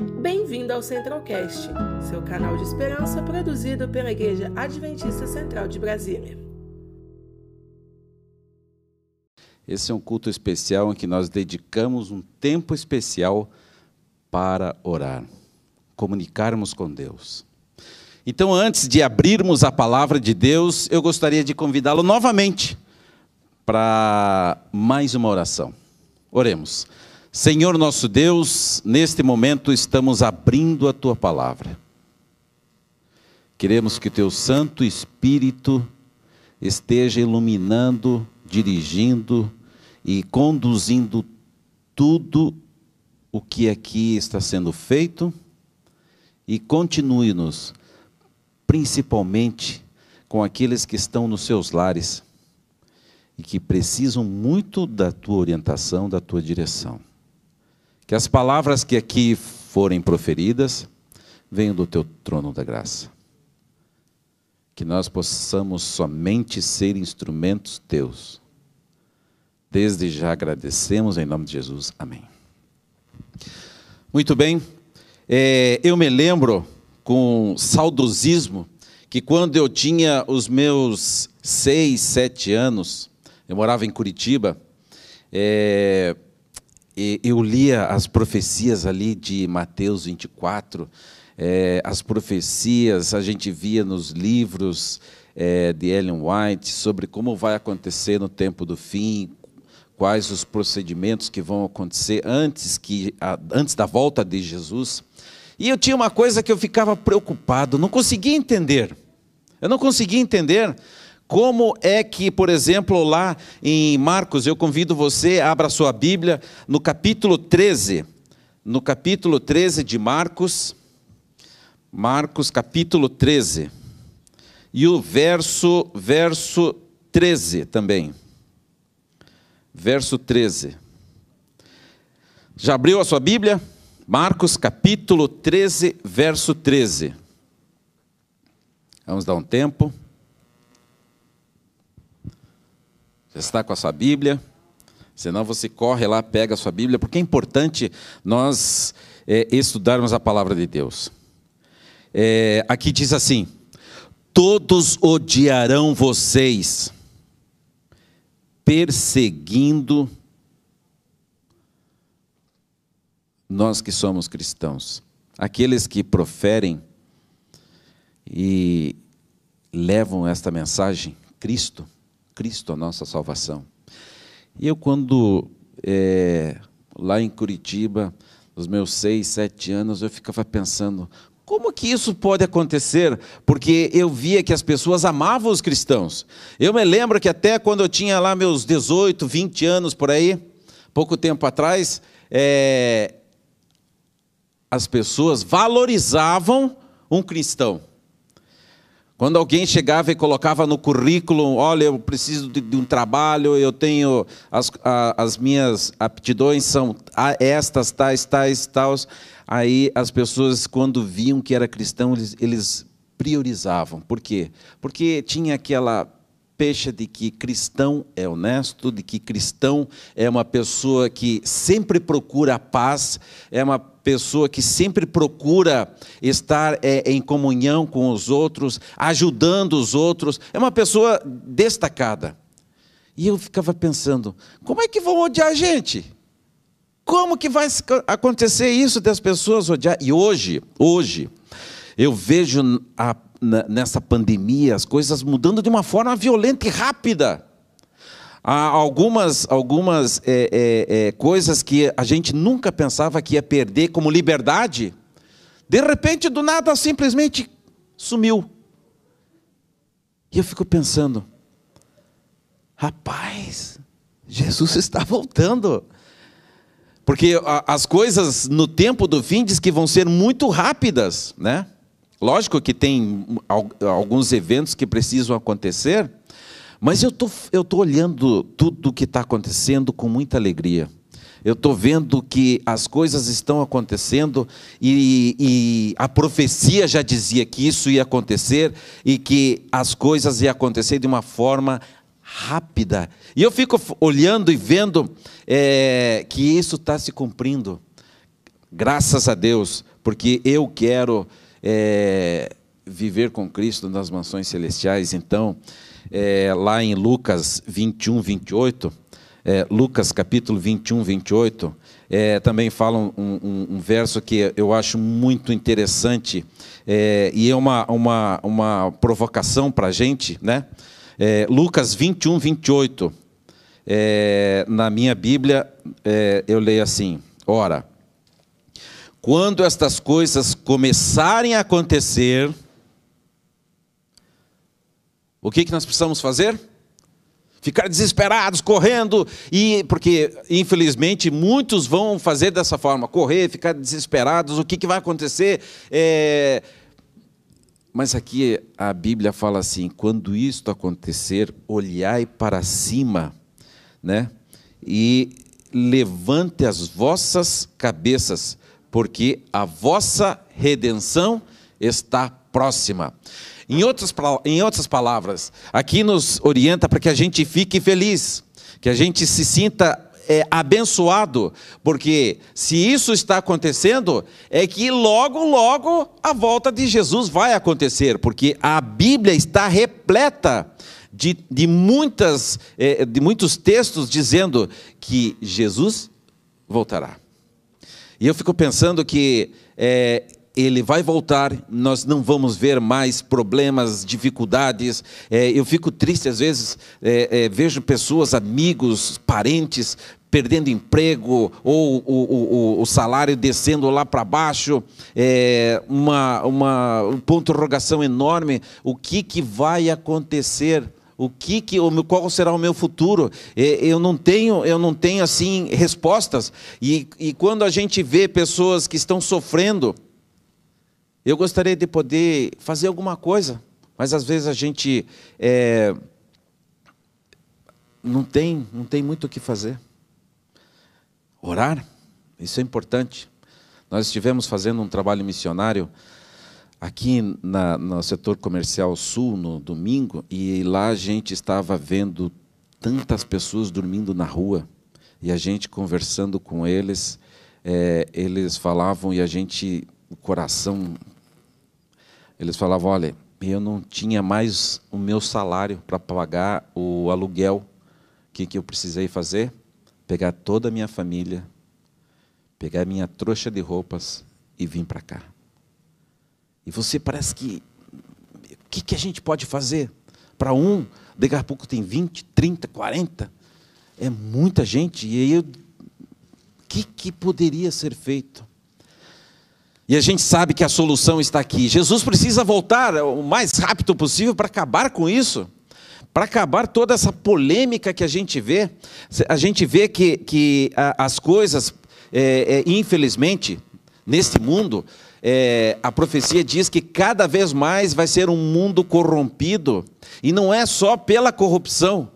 Bem-vindo ao Centralcast, seu canal de esperança produzido pela Igreja Adventista Central de Brasília. Esse é um culto especial em que nós dedicamos um tempo especial para orar, comunicarmos com Deus. Então, antes de abrirmos a palavra de Deus, eu gostaria de convidá-lo novamente para mais uma oração. Oremos. Senhor nosso Deus, neste momento estamos abrindo a tua palavra. Queremos que o teu Santo Espírito esteja iluminando, dirigindo e conduzindo tudo o que aqui está sendo feito e continue-nos, principalmente com aqueles que estão nos seus lares e que precisam muito da tua orientação, da tua direção. Que as palavras que aqui forem proferidas venham do teu trono da graça. Que nós possamos somente ser instrumentos teus. Desde já agradecemos em nome de Jesus. Amém. Muito bem. É, eu me lembro com saudosismo que quando eu tinha os meus seis, sete anos, eu morava em Curitiba, é, eu lia as profecias ali de Mateus 24, é, as profecias a gente via nos livros é, de Ellen White sobre como vai acontecer no tempo do fim, quais os procedimentos que vão acontecer antes, que, antes da volta de Jesus. E eu tinha uma coisa que eu ficava preocupado, não conseguia entender. Eu não conseguia entender como é que, por exemplo, lá em Marcos, eu convido você, abra sua Bíblia, no capítulo 13. No capítulo 13 de Marcos, Marcos capítulo 13. E o verso, verso 13 também. Verso 13. Já abriu a sua Bíblia? Marcos capítulo 13, verso 13. Vamos dar um tempo. Já está com a sua Bíblia? Senão você corre lá, pega a sua Bíblia, porque é importante nós é, estudarmos a palavra de Deus. É, aqui diz assim: Todos odiarão vocês, perseguindo nós que somos cristãos, aqueles que proferem e levam esta mensagem, Cristo Cristo a nossa salvação. E eu, quando, é, lá em Curitiba, nos meus seis, sete anos, eu ficava pensando, como que isso pode acontecer? Porque eu via que as pessoas amavam os cristãos. Eu me lembro que até quando eu tinha lá meus 18, 20 anos por aí, pouco tempo atrás, é, as pessoas valorizavam um cristão. Quando alguém chegava e colocava no currículo, olha, eu preciso de, de um trabalho, eu tenho as, a, as minhas aptidões são estas, tais, tais, tais. Aí as pessoas, quando viam que era cristão, eles, eles priorizavam. Por quê? Porque tinha aquela pecha de que cristão é honesto, de que cristão é uma pessoa que sempre procura a paz, é uma pessoa que sempre procura estar é, em comunhão com os outros, ajudando os outros, é uma pessoa destacada. E eu ficava pensando, como é que vão odiar a gente? Como que vai acontecer isso das pessoas odiar? E hoje, hoje, eu vejo a, nessa pandemia as coisas mudando de uma forma violenta e rápida. Há algumas, algumas é, é, é, coisas que a gente nunca pensava que ia perder, como liberdade, de repente, do nada, simplesmente sumiu. E eu fico pensando, rapaz, Jesus está voltando. Porque as coisas no tempo do fim diz que vão ser muito rápidas, né? Lógico que tem alguns eventos que precisam acontecer, mas eu tô, estou tô olhando tudo o que está acontecendo com muita alegria. Eu estou vendo que as coisas estão acontecendo e, e, a profecia já dizia que isso ia acontecer e que as coisas iam acontecer de uma forma rápida. E eu fico olhando e vendo é, que isso está se cumprindo. Graças a Deus, porque eu quero é, viver com Cristo nas mansões celestiais. Então, é, lá em Lucas 21, 28, é, Lucas capítulo 21, 28, é, também fala um, um, um, verso que eu acho muito interessante é, e é uma, uma, uma provocação para a gente, né? É, Lucas 21, 28. É, na minha Bíblia, é, eu leio assim: Ora, quando estas coisas começarem a acontecer, o que, que nós precisamos fazer? Ficar desesperados, correndo, e porque infelizmente muitos vão fazer dessa forma, correr, ficar desesperados, o que, que vai acontecer? É... Mas aqui a Bíblia fala assim: quando isto acontecer, olhai para cima, né? E levante as vossas cabeças, porque a vossa redenção está próxima. Em outras, em outras palavras, aqui nos orienta para que a gente fique feliz, que a gente se sinta é, abençoado, porque se isso está acontecendo, é que logo, logo a volta de Jesus vai acontecer, porque a Bíblia está repleta de, de, muitas, é, de muitos textos dizendo que Jesus voltará. E eu fico pensando que é, ele vai voltar, nós não vamos ver mais problemas, dificuldades. É, eu fico triste às vezes, é, é, vejo pessoas, amigos, parentes perdendo emprego ou o, o, o salário descendo lá para baixo, é, uma, uma, uma interrogação enorme. O que, que vai acontecer? O que, que qual será o meu futuro? Eu não tenho, eu não tenho assim respostas. E, e quando a gente vê pessoas que estão sofrendo, eu gostaria de poder fazer alguma coisa, mas às vezes a gente é, não tem, não tem muito o que fazer. Orar, isso é importante. Nós estivemos fazendo um trabalho missionário aqui na, no setor comercial sul no domingo e lá a gente estava vendo tantas pessoas dormindo na rua e a gente conversando com eles, é, eles falavam e a gente o coração eles falavam: olha, eu não tinha mais o meu salário para pagar o aluguel. O que, que eu precisei fazer? Pegar toda a minha família, pegar minha trouxa de roupas e vir para cá. E você parece que. O que, que a gente pode fazer? Para um, daqui a pouco tem 20, 30, 40. É muita gente. E aí, o que, que poderia ser feito? E a gente sabe que a solução está aqui. Jesus precisa voltar o mais rápido possível para acabar com isso, para acabar toda essa polêmica que a gente vê. A gente vê que, que as coisas, é, é, infelizmente, neste mundo, é, a profecia diz que cada vez mais vai ser um mundo corrompido. E não é só pela corrupção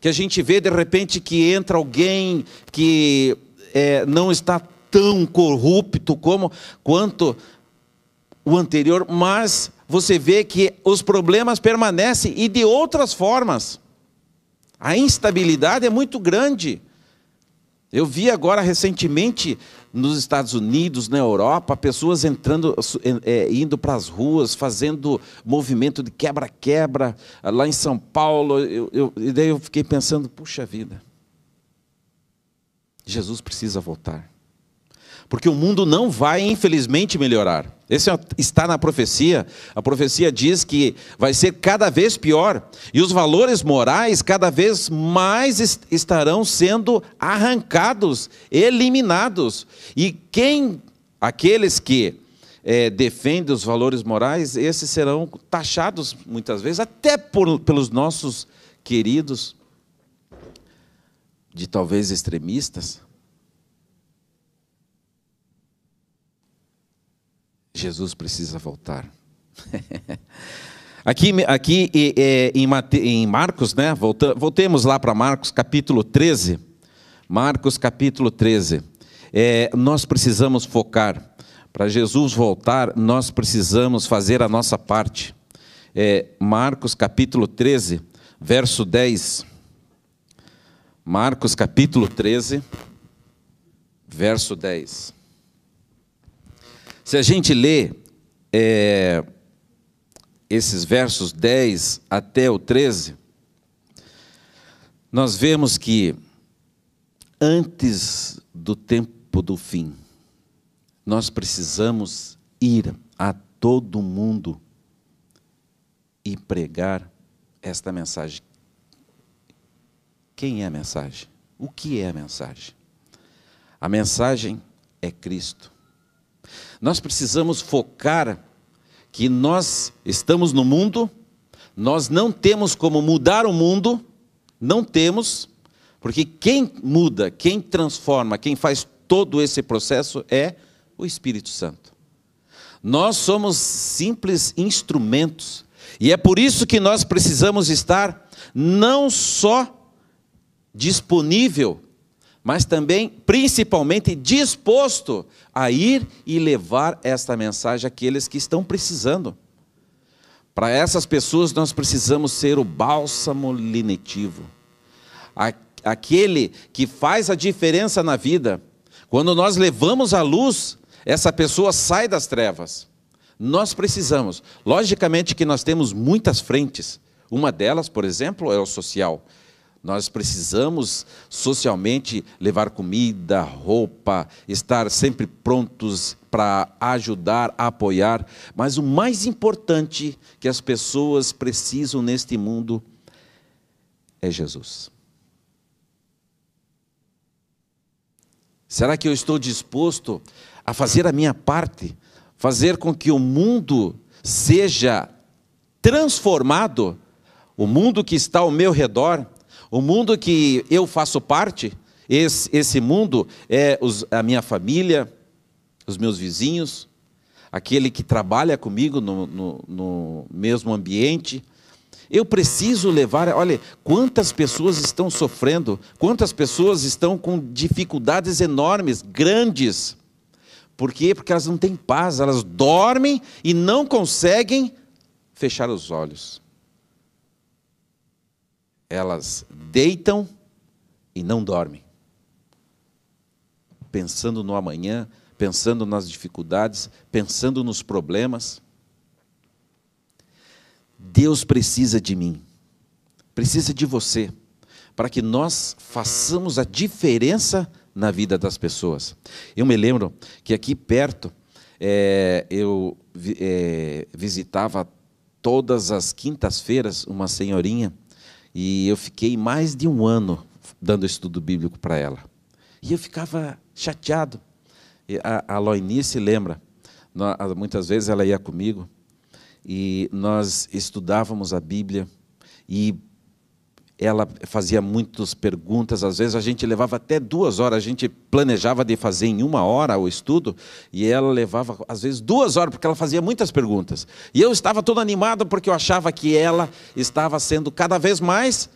que a gente vê de repente que entra alguém que é, não está tão corrupto como quanto o anterior, mas você vê que os problemas permanecem e de outras formas. A instabilidade é muito grande. Eu vi agora recentemente nos Estados Unidos, na Europa, pessoas entrando, é, indo para as ruas, fazendo movimento de quebra-quebra. Lá em São Paulo, eu, eu, e daí eu fiquei pensando: puxa vida, Jesus precisa voltar porque o mundo não vai, infelizmente, melhorar. Esse é está na profecia. A profecia diz que vai ser cada vez pior e os valores morais cada vez mais estarão sendo arrancados, eliminados. E quem, aqueles que é, defendem os valores morais, esses serão taxados muitas vezes, até por, pelos nossos queridos, de talvez extremistas Jesus precisa voltar. aqui aqui em Marcos, né? voltemos lá para Marcos capítulo 13. Marcos capítulo 13. É, nós precisamos focar. Para Jesus voltar, nós precisamos fazer a nossa parte. É, Marcos capítulo 13, verso 10. Marcos capítulo 13, verso 10. Se a gente lê é, esses versos 10 até o 13, nós vemos que antes do tempo do fim, nós precisamos ir a todo mundo e pregar esta mensagem. Quem é a mensagem? O que é a mensagem? A mensagem é Cristo. Nós precisamos focar que nós estamos no mundo, nós não temos como mudar o mundo, não temos, porque quem muda, quem transforma, quem faz todo esse processo é o Espírito Santo. Nós somos simples instrumentos, e é por isso que nós precisamos estar não só disponível mas também, principalmente, disposto a ir e levar esta mensagem àqueles que estão precisando. Para essas pessoas, nós precisamos ser o bálsamo linetivo, aquele que faz a diferença na vida. Quando nós levamos a luz, essa pessoa sai das trevas. Nós precisamos. Logicamente que nós temos muitas frentes. Uma delas, por exemplo, é o social. Nós precisamos socialmente levar comida, roupa, estar sempre prontos para ajudar, apoiar, mas o mais importante que as pessoas precisam neste mundo é Jesus. Será que eu estou disposto a fazer a minha parte, fazer com que o mundo seja transformado, o mundo que está ao meu redor, o mundo que eu faço parte, esse, esse mundo é os, a minha família, os meus vizinhos, aquele que trabalha comigo no, no, no mesmo ambiente. Eu preciso levar, olha, quantas pessoas estão sofrendo, quantas pessoas estão com dificuldades enormes, grandes. Por quê? Porque elas não têm paz, elas dormem e não conseguem fechar os olhos elas deitam e não dormem. Pensando no amanhã, pensando nas dificuldades, pensando nos problemas. Deus precisa de mim, precisa de você, para que nós façamos a diferença na vida das pessoas. Eu me lembro que aqui perto é, eu é, visitava todas as quintas-feiras uma senhorinha e eu fiquei mais de um ano dando estudo bíblico para ela. E eu ficava chateado. E a, a Loinice lembra, muitas vezes ela ia comigo e nós estudávamos a Bíblia e ela fazia muitas perguntas, às vezes a gente levava até duas horas, a gente planejava de fazer em uma hora o estudo, e ela levava, às vezes, duas horas, porque ela fazia muitas perguntas. E eu estava todo animado, porque eu achava que ela estava sendo cada vez mais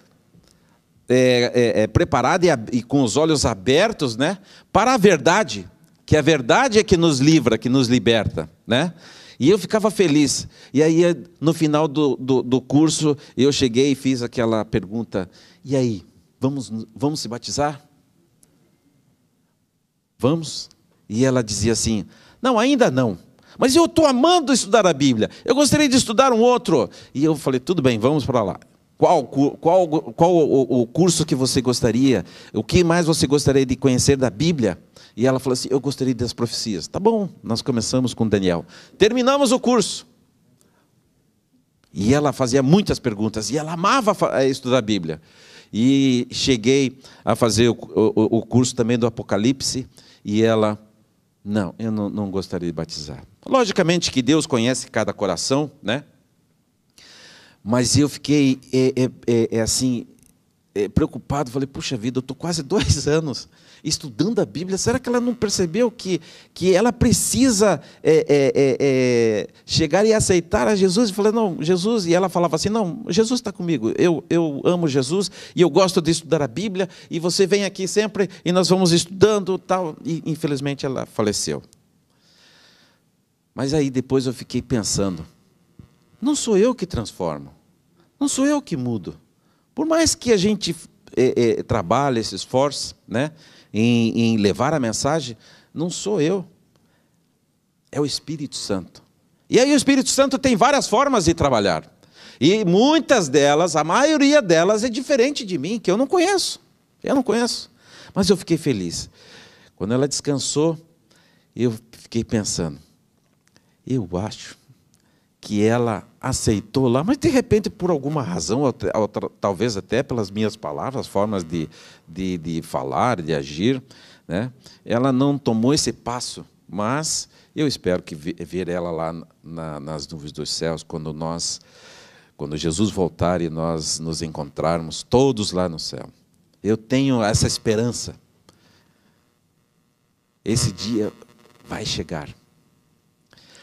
é, é, é, preparada e, e com os olhos abertos né, para a verdade, que a verdade é que nos livra, que nos liberta. Né? E eu ficava feliz. E aí, no final do, do, do, curso, eu cheguei e fiz aquela pergunta: e aí, vamos, vamos se batizar? Vamos? E ela dizia assim: não, ainda não. Mas eu estou amando estudar a Bíblia. Eu gostaria de estudar um outro. E eu falei: tudo bem, vamos para lá. Qual, qual, qual o, o curso que você gostaria? O que mais você gostaria de conhecer da Bíblia? E ela falou assim: Eu gostaria das profecias. Tá bom, nós começamos com Daniel. Terminamos o curso. E ela fazia muitas perguntas, e ela amava eh, estudar a Bíblia. E cheguei a fazer o, o, o curso também do Apocalipse, e ela, não, eu não, não gostaria de batizar. Logicamente que Deus conhece cada coração, né? Mas eu fiquei é, é, é, assim, preocupado, falei, puxa vida, eu estou quase dois anos estudando a Bíblia, será que ela não percebeu que, que ela precisa é, é, é, é chegar e aceitar a Jesus? E falei, não, Jesus, e ela falava assim, não, Jesus está comigo, eu, eu amo Jesus e eu gosto de estudar a Bíblia, e você vem aqui sempre e nós vamos estudando tal. E infelizmente ela faleceu. Mas aí depois eu fiquei pensando, não sou eu que transformo, não sou eu que mudo. Por mais que a gente é, é, trabalhe, se esforce, né? em, em levar a mensagem, não sou eu. é o Espírito Santo. E aí o Espírito Santo tem várias formas de trabalhar. E muitas delas, a maioria delas é diferente de mim, que eu não conheço. Eu não conheço. Mas eu fiquei feliz. Quando ela descansou, eu fiquei pensando, eu acho que ela aceitou lá, mas de repente, por alguma razão, talvez até pelas minhas palavras, formas de, de, de falar, de agir, né? ela não tomou esse passo, mas eu espero que ver ela lá na, nas nuvens dos céus, quando nós, quando Jesus voltar e nós nos encontrarmos todos lá no céu. Eu tenho essa esperança. Esse dia vai chegar.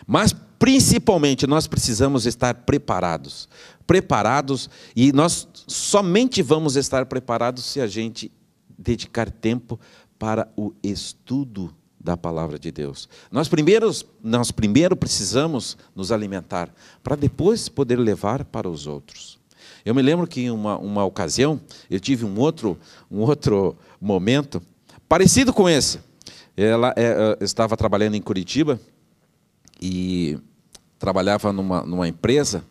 Mas principalmente nós precisamos estar preparados. Preparados e nós somente vamos estar preparados se a gente dedicar tempo para o estudo da palavra de Deus. Nós primeiros, nós primeiro precisamos nos alimentar para depois poder levar para os outros. Eu me lembro que em uma, uma ocasião eu tive um outro, um outro momento parecido com esse. Ela é, estava trabalhando em Curitiba e trabalhava numa, numa empresa,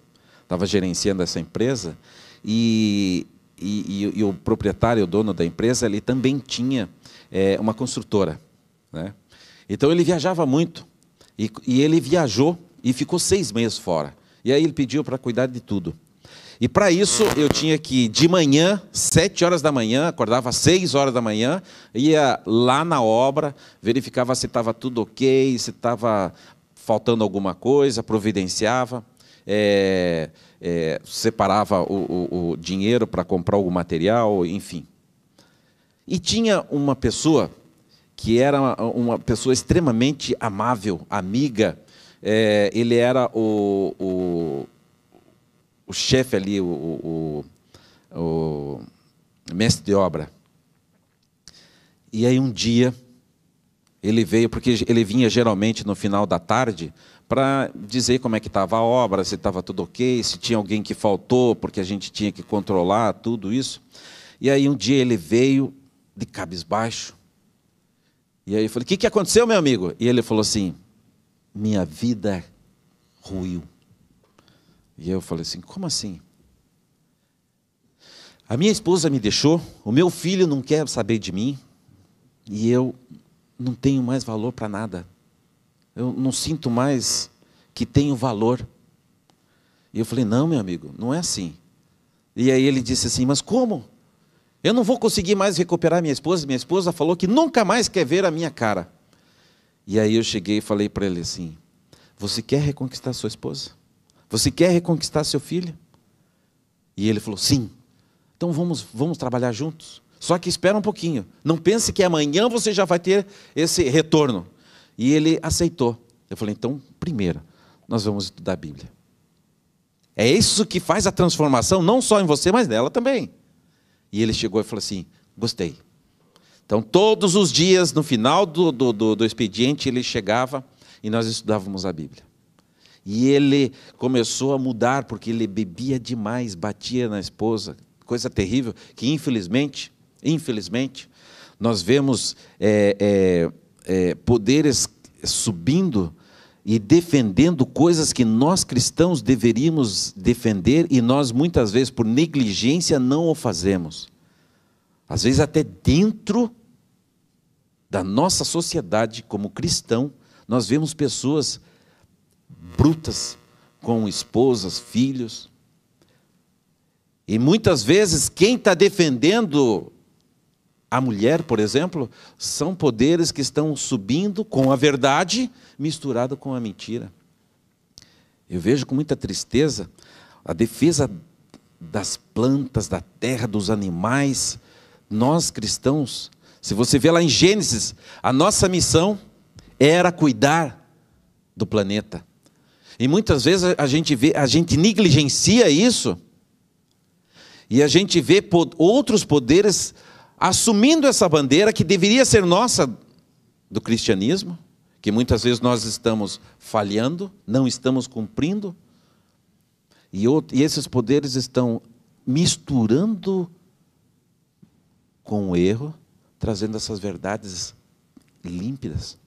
estava gerenciando essa empresa e, e, e, o proprietário, o dono da empresa, ele também tinha é, uma construtora. Né? Então ele viajava muito e, e ele viajou e ficou seis meses fora. E aí ele pediu para cuidar de tudo. E para isso eu tinha que, de manhã, sete horas da manhã, acordava às seis horas da manhã, ia lá na obra, verificava se estava tudo ok, se estava faltando alguma coisa, providenciava, é, é, separava o, o, o dinheiro para comprar algum material, enfim. E tinha uma pessoa que era uma, uma pessoa extremamente amável, amiga, é, ele era o, o o chefe ali, o, o, o mestre de obra. E aí um dia ele veio, porque ele vinha geralmente no final da tarde para dizer como é que estava a obra, se estava tudo ok, se tinha alguém que faltou, porque a gente tinha que controlar tudo isso. E aí um dia ele veio de cabisbaixo. E aí eu falei: O que, que aconteceu, meu amigo? E ele falou assim: Minha vida ruiu. E eu falei assim: como assim? A minha esposa me deixou, o meu filho não quer saber de mim, e eu não tenho mais valor para nada. Eu não sinto mais que tenho valor. E eu falei: não, meu amigo, não é assim. E aí ele disse assim: mas como? Eu não vou conseguir mais recuperar minha esposa. Minha esposa falou que nunca mais quer ver a minha cara. E aí eu cheguei e falei para ele assim: Você quer reconquistar sua esposa? Você quer reconquistar seu filho? E ele falou: Sim. Então vamos, vamos trabalhar juntos. Só que espera um pouquinho. Não pense que amanhã você já vai ter esse retorno. E ele aceitou. Eu falei: Então, primeiro, nós vamos estudar a Bíblia. É isso que faz a transformação, não só em você, mas nela também. E ele chegou e falou assim: Gostei. Então, todos os dias, no final do, do, do, do expediente, ele chegava e nós estudávamos a Bíblia. E ele começou a mudar porque ele bebia demais, batia na esposa, coisa terrível que infelizmente, infelizmente, nós vemos é, é, é, poderes subindo e defendendo coisas que nós cristãos deveríamos defender e nós muitas vezes por negligência não o fazemos. Às vezes até dentro da nossa sociedade como cristão, nós vemos pessoas brutas com esposas, filhos. E muitas vezes quem está defendendo a mulher, por exemplo, são poderes que estão subindo com a verdade misturado com a mentira. Eu vejo com muita tristeza a defesa das plantas, da terra, dos animais. Nós cristãos, se você vê lá em Gênesis, a nossa missão era cuidar do planeta. E muitas vezes a gente vê, a gente negligencia isso, e a gente vê outros poderes assumindo essa bandeira que deveria ser nossa do cristianismo, que muitas vezes nós estamos falhando, não estamos cumprindo, e, e esses poderes estão misturando com o erro, trazendo essas verdades límpidas.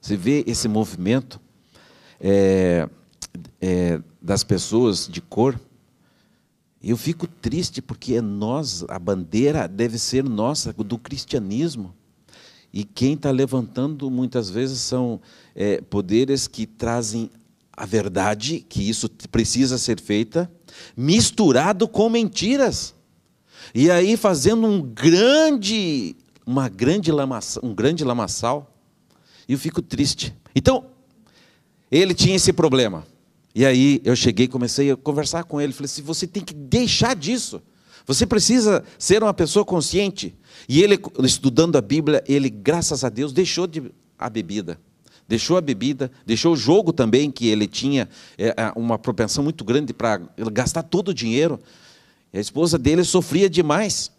Você vê esse movimento é, é, das pessoas de cor. Eu fico triste porque é nós, a bandeira deve ser nossa, do cristianismo. E quem está levantando muitas vezes são é, poderes que trazem a verdade, que isso precisa ser feita, misturado com mentiras. E aí fazendo um grande, uma grande lamaçal, um grande lamaçal. E eu fico triste. Então, ele tinha esse problema. E aí eu cheguei, comecei a conversar com ele, falei assim: "Você tem que deixar disso. Você precisa ser uma pessoa consciente". E ele estudando a Bíblia, ele, graças a Deus, deixou de a bebida deixou a bebida, deixou o jogo também, que ele tinha é, é uma propensão muito grande para gastar todo o dinheiro. E a esposa dele sofria demais.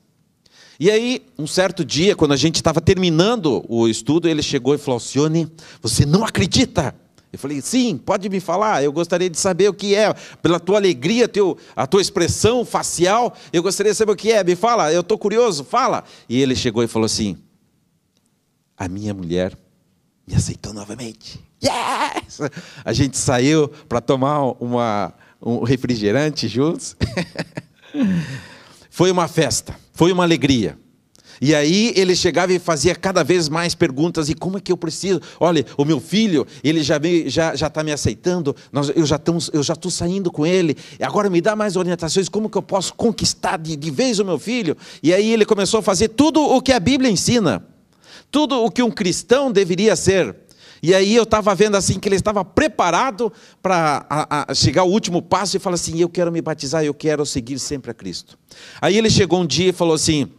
E aí, um certo dia, quando a gente estava terminando o estudo, ele chegou e falou: Alcione, você não acredita? Eu falei, sim, pode me falar, eu gostaria de saber o que é, pela tua alegria, teu, a tua expressão facial, eu gostaria de saber o que é, me fala, eu estou curioso, fala. E ele chegou e falou assim: a minha mulher me aceitou novamente. Yes! A gente saiu para tomar uma, um refrigerante juntos. foi uma festa, foi uma alegria. E aí ele chegava e fazia cada vez mais perguntas, e como é que eu preciso? Olha, o meu filho, ele já está já, já tá me aceitando, nós, eu já estou saindo com ele, agora me dá mais orientações, como que eu posso conquistar de, de vez o meu filho? E aí ele começou a fazer tudo o que a Bíblia ensina tudo o que um cristão deveria ser. E aí eu estava vendo assim que ele estava preparado para chegar ao último passo e falar assim: eu quero me batizar, eu quero seguir sempre a Cristo. Aí ele chegou um dia e falou assim: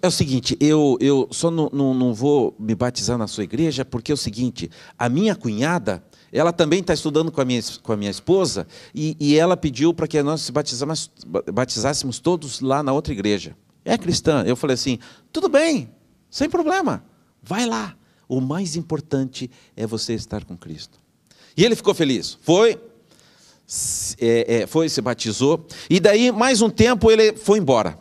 é o seguinte, eu, eu só não, não, não vou me batizar na sua igreja porque é o seguinte, a minha cunhada ela também está estudando com a minha, com a minha esposa e, e ela pediu para que nós se batizássemos todos lá na outra igreja. É cristã. Eu falei assim: tudo bem, sem problema, vai lá. O mais importante é você estar com Cristo. E ele ficou feliz. Foi, é, é, foi, se batizou. E daí, mais um tempo, ele foi embora.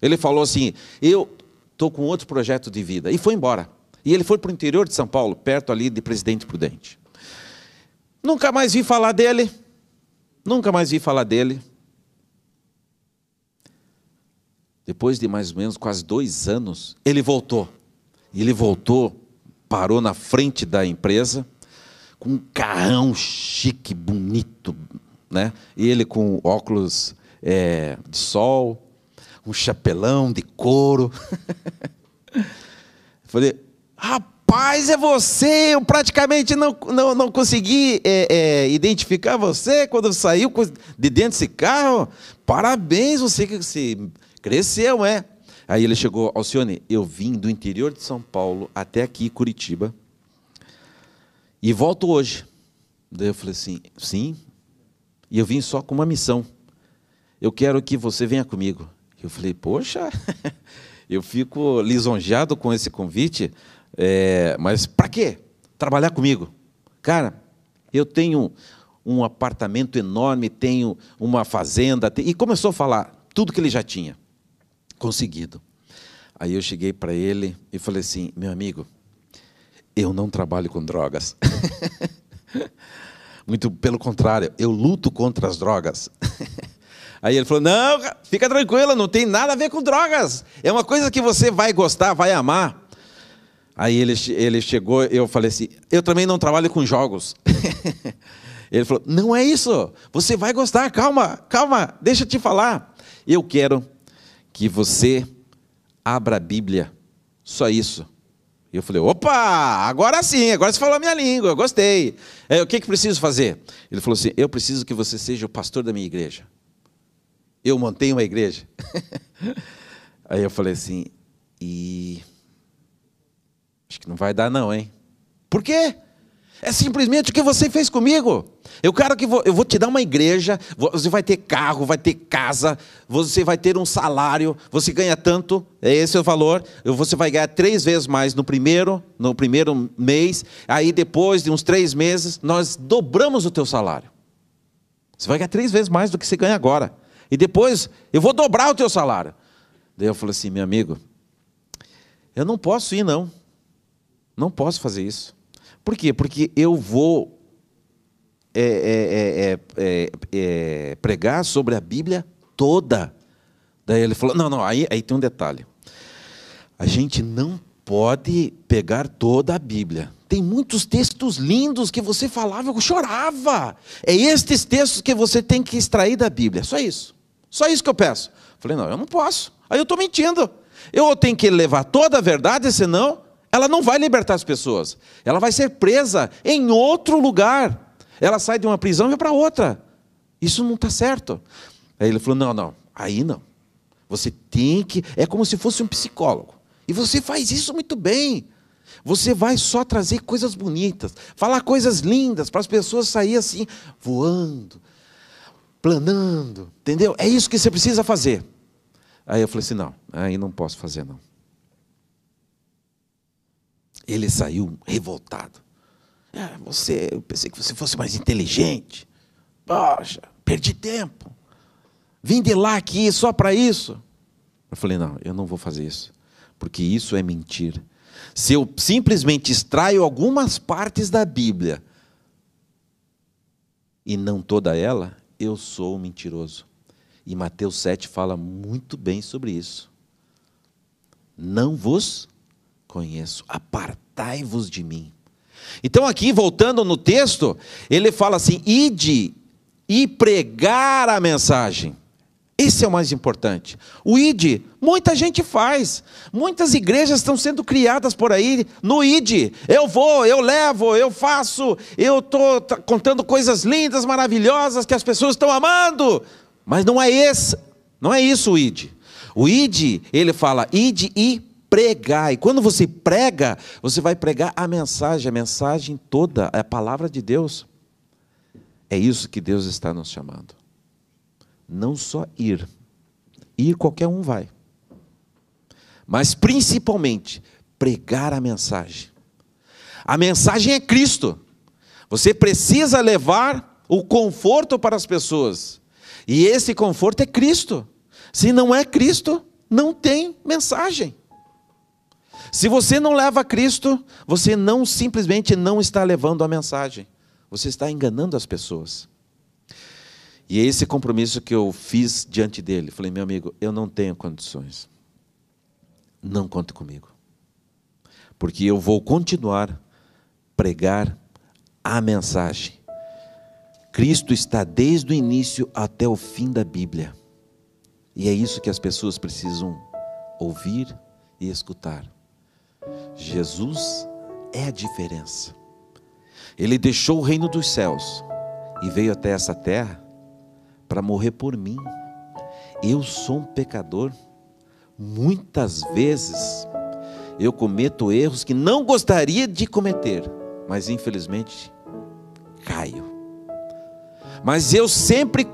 Ele falou assim: Eu estou com outro projeto de vida. E foi embora. E ele foi para o interior de São Paulo, perto ali de Presidente Prudente. Nunca mais vi falar dele. Nunca mais vi falar dele. Depois de mais ou menos quase dois anos, ele voltou. Ele voltou, parou na frente da empresa, com um carrão chique, bonito, né? E ele com óculos é, de sol, um chapelão de couro. Falei, rapaz, é você! Eu praticamente não, não, não consegui é, é, identificar você quando saiu de dentro desse carro. Parabéns, você que se Cresceu, é? Aí ele chegou, Alcione, eu vim do interior de São Paulo até aqui, Curitiba, e volto hoje. Daí eu falei assim, sim, e eu vim só com uma missão. Eu quero que você venha comigo. Eu falei, poxa, eu fico lisonjeado com esse convite, é, mas para quê? Trabalhar comigo. Cara, eu tenho um apartamento enorme, tenho uma fazenda, e começou a falar tudo que ele já tinha conseguido. Aí eu cheguei para ele e falei assim: meu amigo, eu não trabalho com drogas. Muito pelo contrário, eu luto contra as drogas. Aí ele falou: Não, fica tranquila, não tem nada a ver com drogas. É uma coisa que você vai gostar, vai amar. Aí ele, ele chegou, eu falei assim: Eu também não trabalho com jogos. ele falou: Não é isso, você vai gostar, calma, calma, deixa eu te falar. Eu quero que você abra a Bíblia. Só isso. E eu falei, opa, agora sim, agora você falou a minha língua, eu gostei. É, o que, que preciso fazer? Ele falou assim: eu preciso que você seja o pastor da minha igreja. Eu montei uma igreja. Aí eu falei assim, e. Acho que não vai dar, não, hein? Por quê? É simplesmente o que você fez comigo. Eu quero que vou, eu vou te dar uma igreja, você vai ter carro, vai ter casa, você vai ter um salário, você ganha tanto, é esse o valor, você vai ganhar três vezes mais no primeiro, no primeiro mês, aí depois de uns três meses, nós dobramos o teu salário. Você vai ganhar três vezes mais do que você ganha agora. E depois, eu vou dobrar o teu salário. Daí eu falei assim, meu amigo, eu não posso ir não. não posso fazer isso. Por quê? Porque eu vou é, é, é, pregar sobre a Bíblia toda. Daí ele falou: não, não, aí, aí tem um detalhe. A gente não pode pegar toda a Bíblia. Tem muitos textos lindos que você falava, eu chorava. É estes textos que você tem que extrair da Bíblia. Só isso. Só isso que eu peço. Falei, não, eu não posso. Aí eu estou mentindo. Eu tenho que levar toda a verdade, senão ela não vai libertar as pessoas. Ela vai ser presa em outro lugar. Ela sai de uma prisão e vai para outra. Isso não está certo. Aí ele falou: não, não, aí não. Você tem que. É como se fosse um psicólogo. E você faz isso muito bem. Você vai só trazer coisas bonitas, falar coisas lindas para as pessoas sair assim, voando, planando, entendeu? É isso que você precisa fazer. Aí eu falei assim: não, aí não posso fazer, não. Ele saiu revoltado. Ah, você, eu pensei que você fosse mais inteligente. Poxa, perdi tempo. Vim de lá aqui só para isso. Eu falei: não, eu não vou fazer isso, porque isso é mentira. Se eu simplesmente extraio algumas partes da Bíblia e não toda ela, eu sou um mentiroso. E Mateus 7 fala muito bem sobre isso. Não vos conheço, apartai-vos de mim. Então, aqui, voltando no texto, ele fala assim: ide e pregar a mensagem. Esse é o mais importante. O ID, muita gente faz. Muitas igrejas estão sendo criadas por aí no ID. Eu vou, eu levo, eu faço, eu estou contando coisas lindas, maravilhosas que as pessoas estão amando. Mas não é esse, não é isso o ID. O ID, ele fala ID e pregar. E quando você prega, você vai pregar a mensagem, a mensagem toda, é a palavra de Deus. É isso que Deus está nos chamando não só ir. Ir qualquer um vai. Mas principalmente pregar a mensagem. A mensagem é Cristo. Você precisa levar o conforto para as pessoas. E esse conforto é Cristo. Se não é Cristo, não tem mensagem. Se você não leva Cristo, você não simplesmente não está levando a mensagem. Você está enganando as pessoas. E é esse compromisso que eu fiz diante dele. Falei, meu amigo, eu não tenho condições. Não conte comigo. Porque eu vou continuar pregar a mensagem. Cristo está desde o início até o fim da Bíblia. E é isso que as pessoas precisam ouvir e escutar. Jesus é a diferença. Ele deixou o reino dos céus e veio até essa terra para morrer por mim. Eu sou um pecador. Muitas vezes eu cometo erros que não gostaria de cometer, mas infelizmente caio. Mas eu sempre,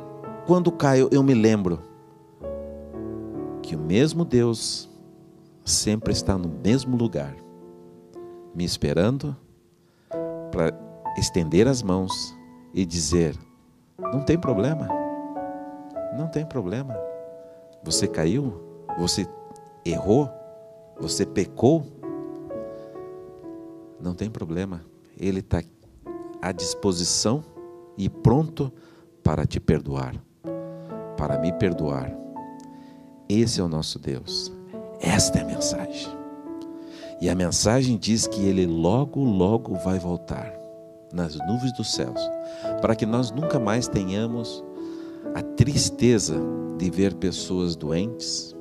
quando caio, eu me lembro que o mesmo Deus sempre está no mesmo lugar, me esperando para estender as mãos e dizer: não tem problema. Não tem problema. Você caiu? Você errou? Você pecou? Não tem problema. Ele está à disposição e pronto para te perdoar, para me perdoar. Esse é o nosso Deus. Esta é a mensagem. E a mensagem diz que ele logo, logo vai voltar nas nuvens dos céus, para que nós nunca mais tenhamos a tristeza de ver pessoas doentes.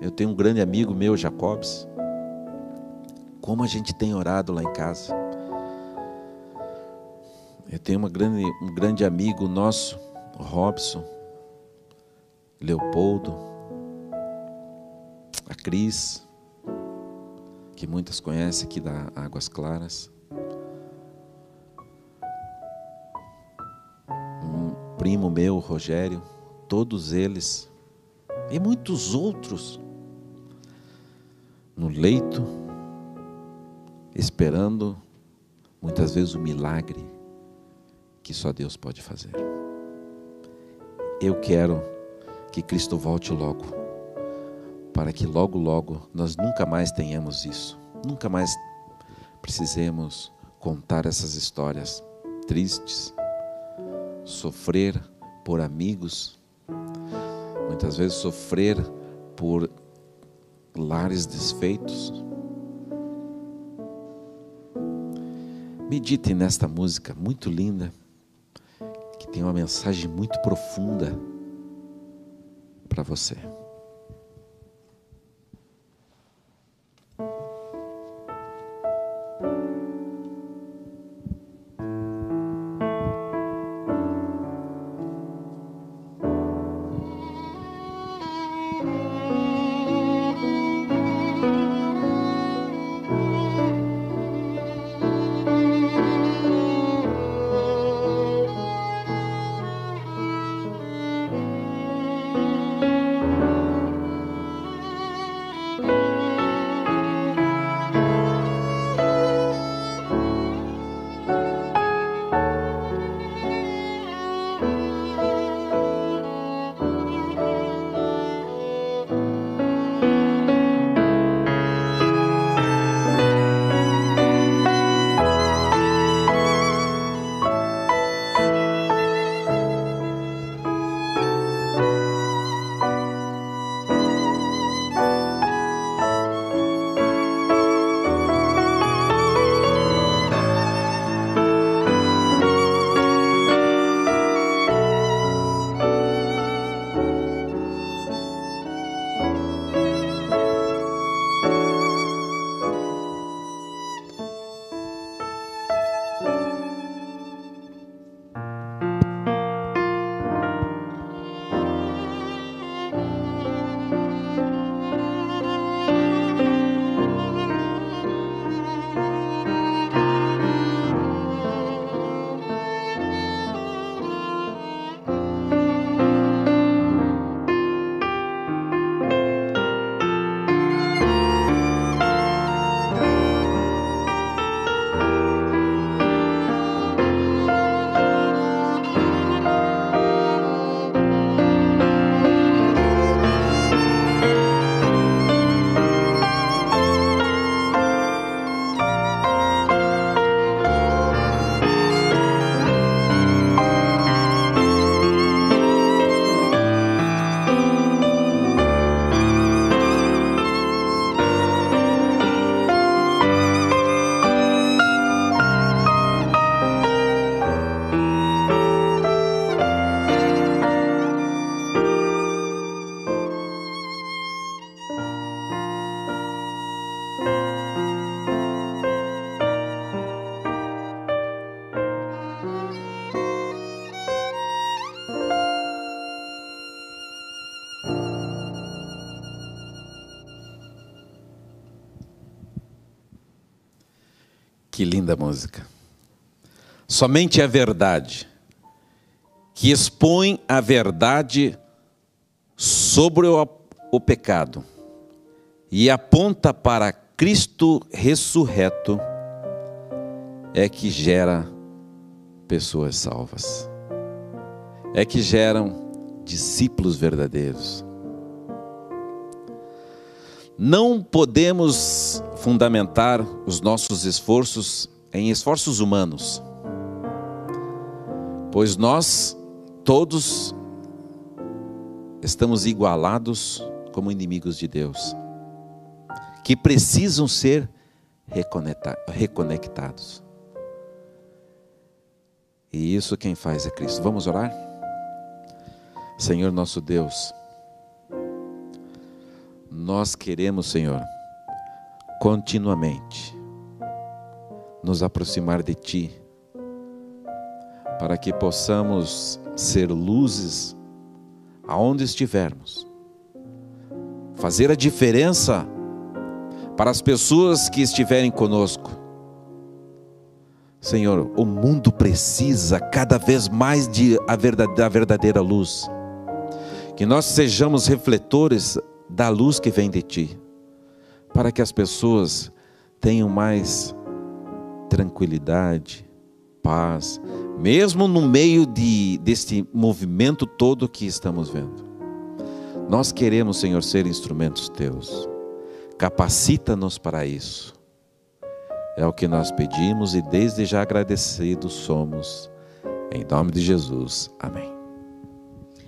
Eu tenho um grande amigo meu, Jacobs. Como a gente tem orado lá em casa. Eu tenho uma grande, um grande amigo nosso, Robson, Leopoldo, a Cris, que muitas conhecem aqui da Águas Claras. Primo meu, Rogério, todos eles e muitos outros no leito, esperando muitas vezes o milagre que só Deus pode fazer. Eu quero que Cristo volte logo, para que logo, logo nós nunca mais tenhamos isso. nunca mais precisemos contar essas histórias tristes, sofrer por amigos, muitas vezes sofrer por lares desfeitos. Medite nesta música muito linda, que tem uma mensagem muito profunda para você. Que linda música. Somente a verdade, que expõe a verdade sobre o, o pecado e aponta para Cristo ressurreto, é que gera pessoas salvas, é que geram discípulos verdadeiros. Não podemos fundamentar os nossos esforços em esforços humanos, pois nós todos estamos igualados como inimigos de Deus, que precisam ser reconectados. E isso quem faz é Cristo. Vamos orar? Senhor nosso Deus, nós queremos, Senhor, continuamente nos aproximar de Ti, para que possamos ser luzes aonde estivermos, fazer a diferença para as pessoas que estiverem conosco. Senhor, o mundo precisa cada vez mais de a verdadeira, verdadeira luz. Que nós sejamos refletores da luz que vem de Ti para que as pessoas tenham mais tranquilidade, paz, mesmo no meio de, deste movimento todo que estamos vendo. Nós queremos, Senhor, ser instrumentos teus. Capacita-nos para isso. É o que nós pedimos e desde já agradecidos somos. Em nome de Jesus. Amém.